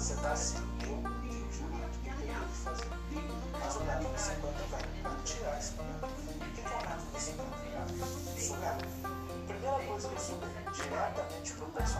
você dá assim, fazer. Mas o garoto você planta vai tirar esse planeta. O que é o garoto você planta? Sugar. Primeira coisa que eu sou diretamente tá, tipo, pessoal.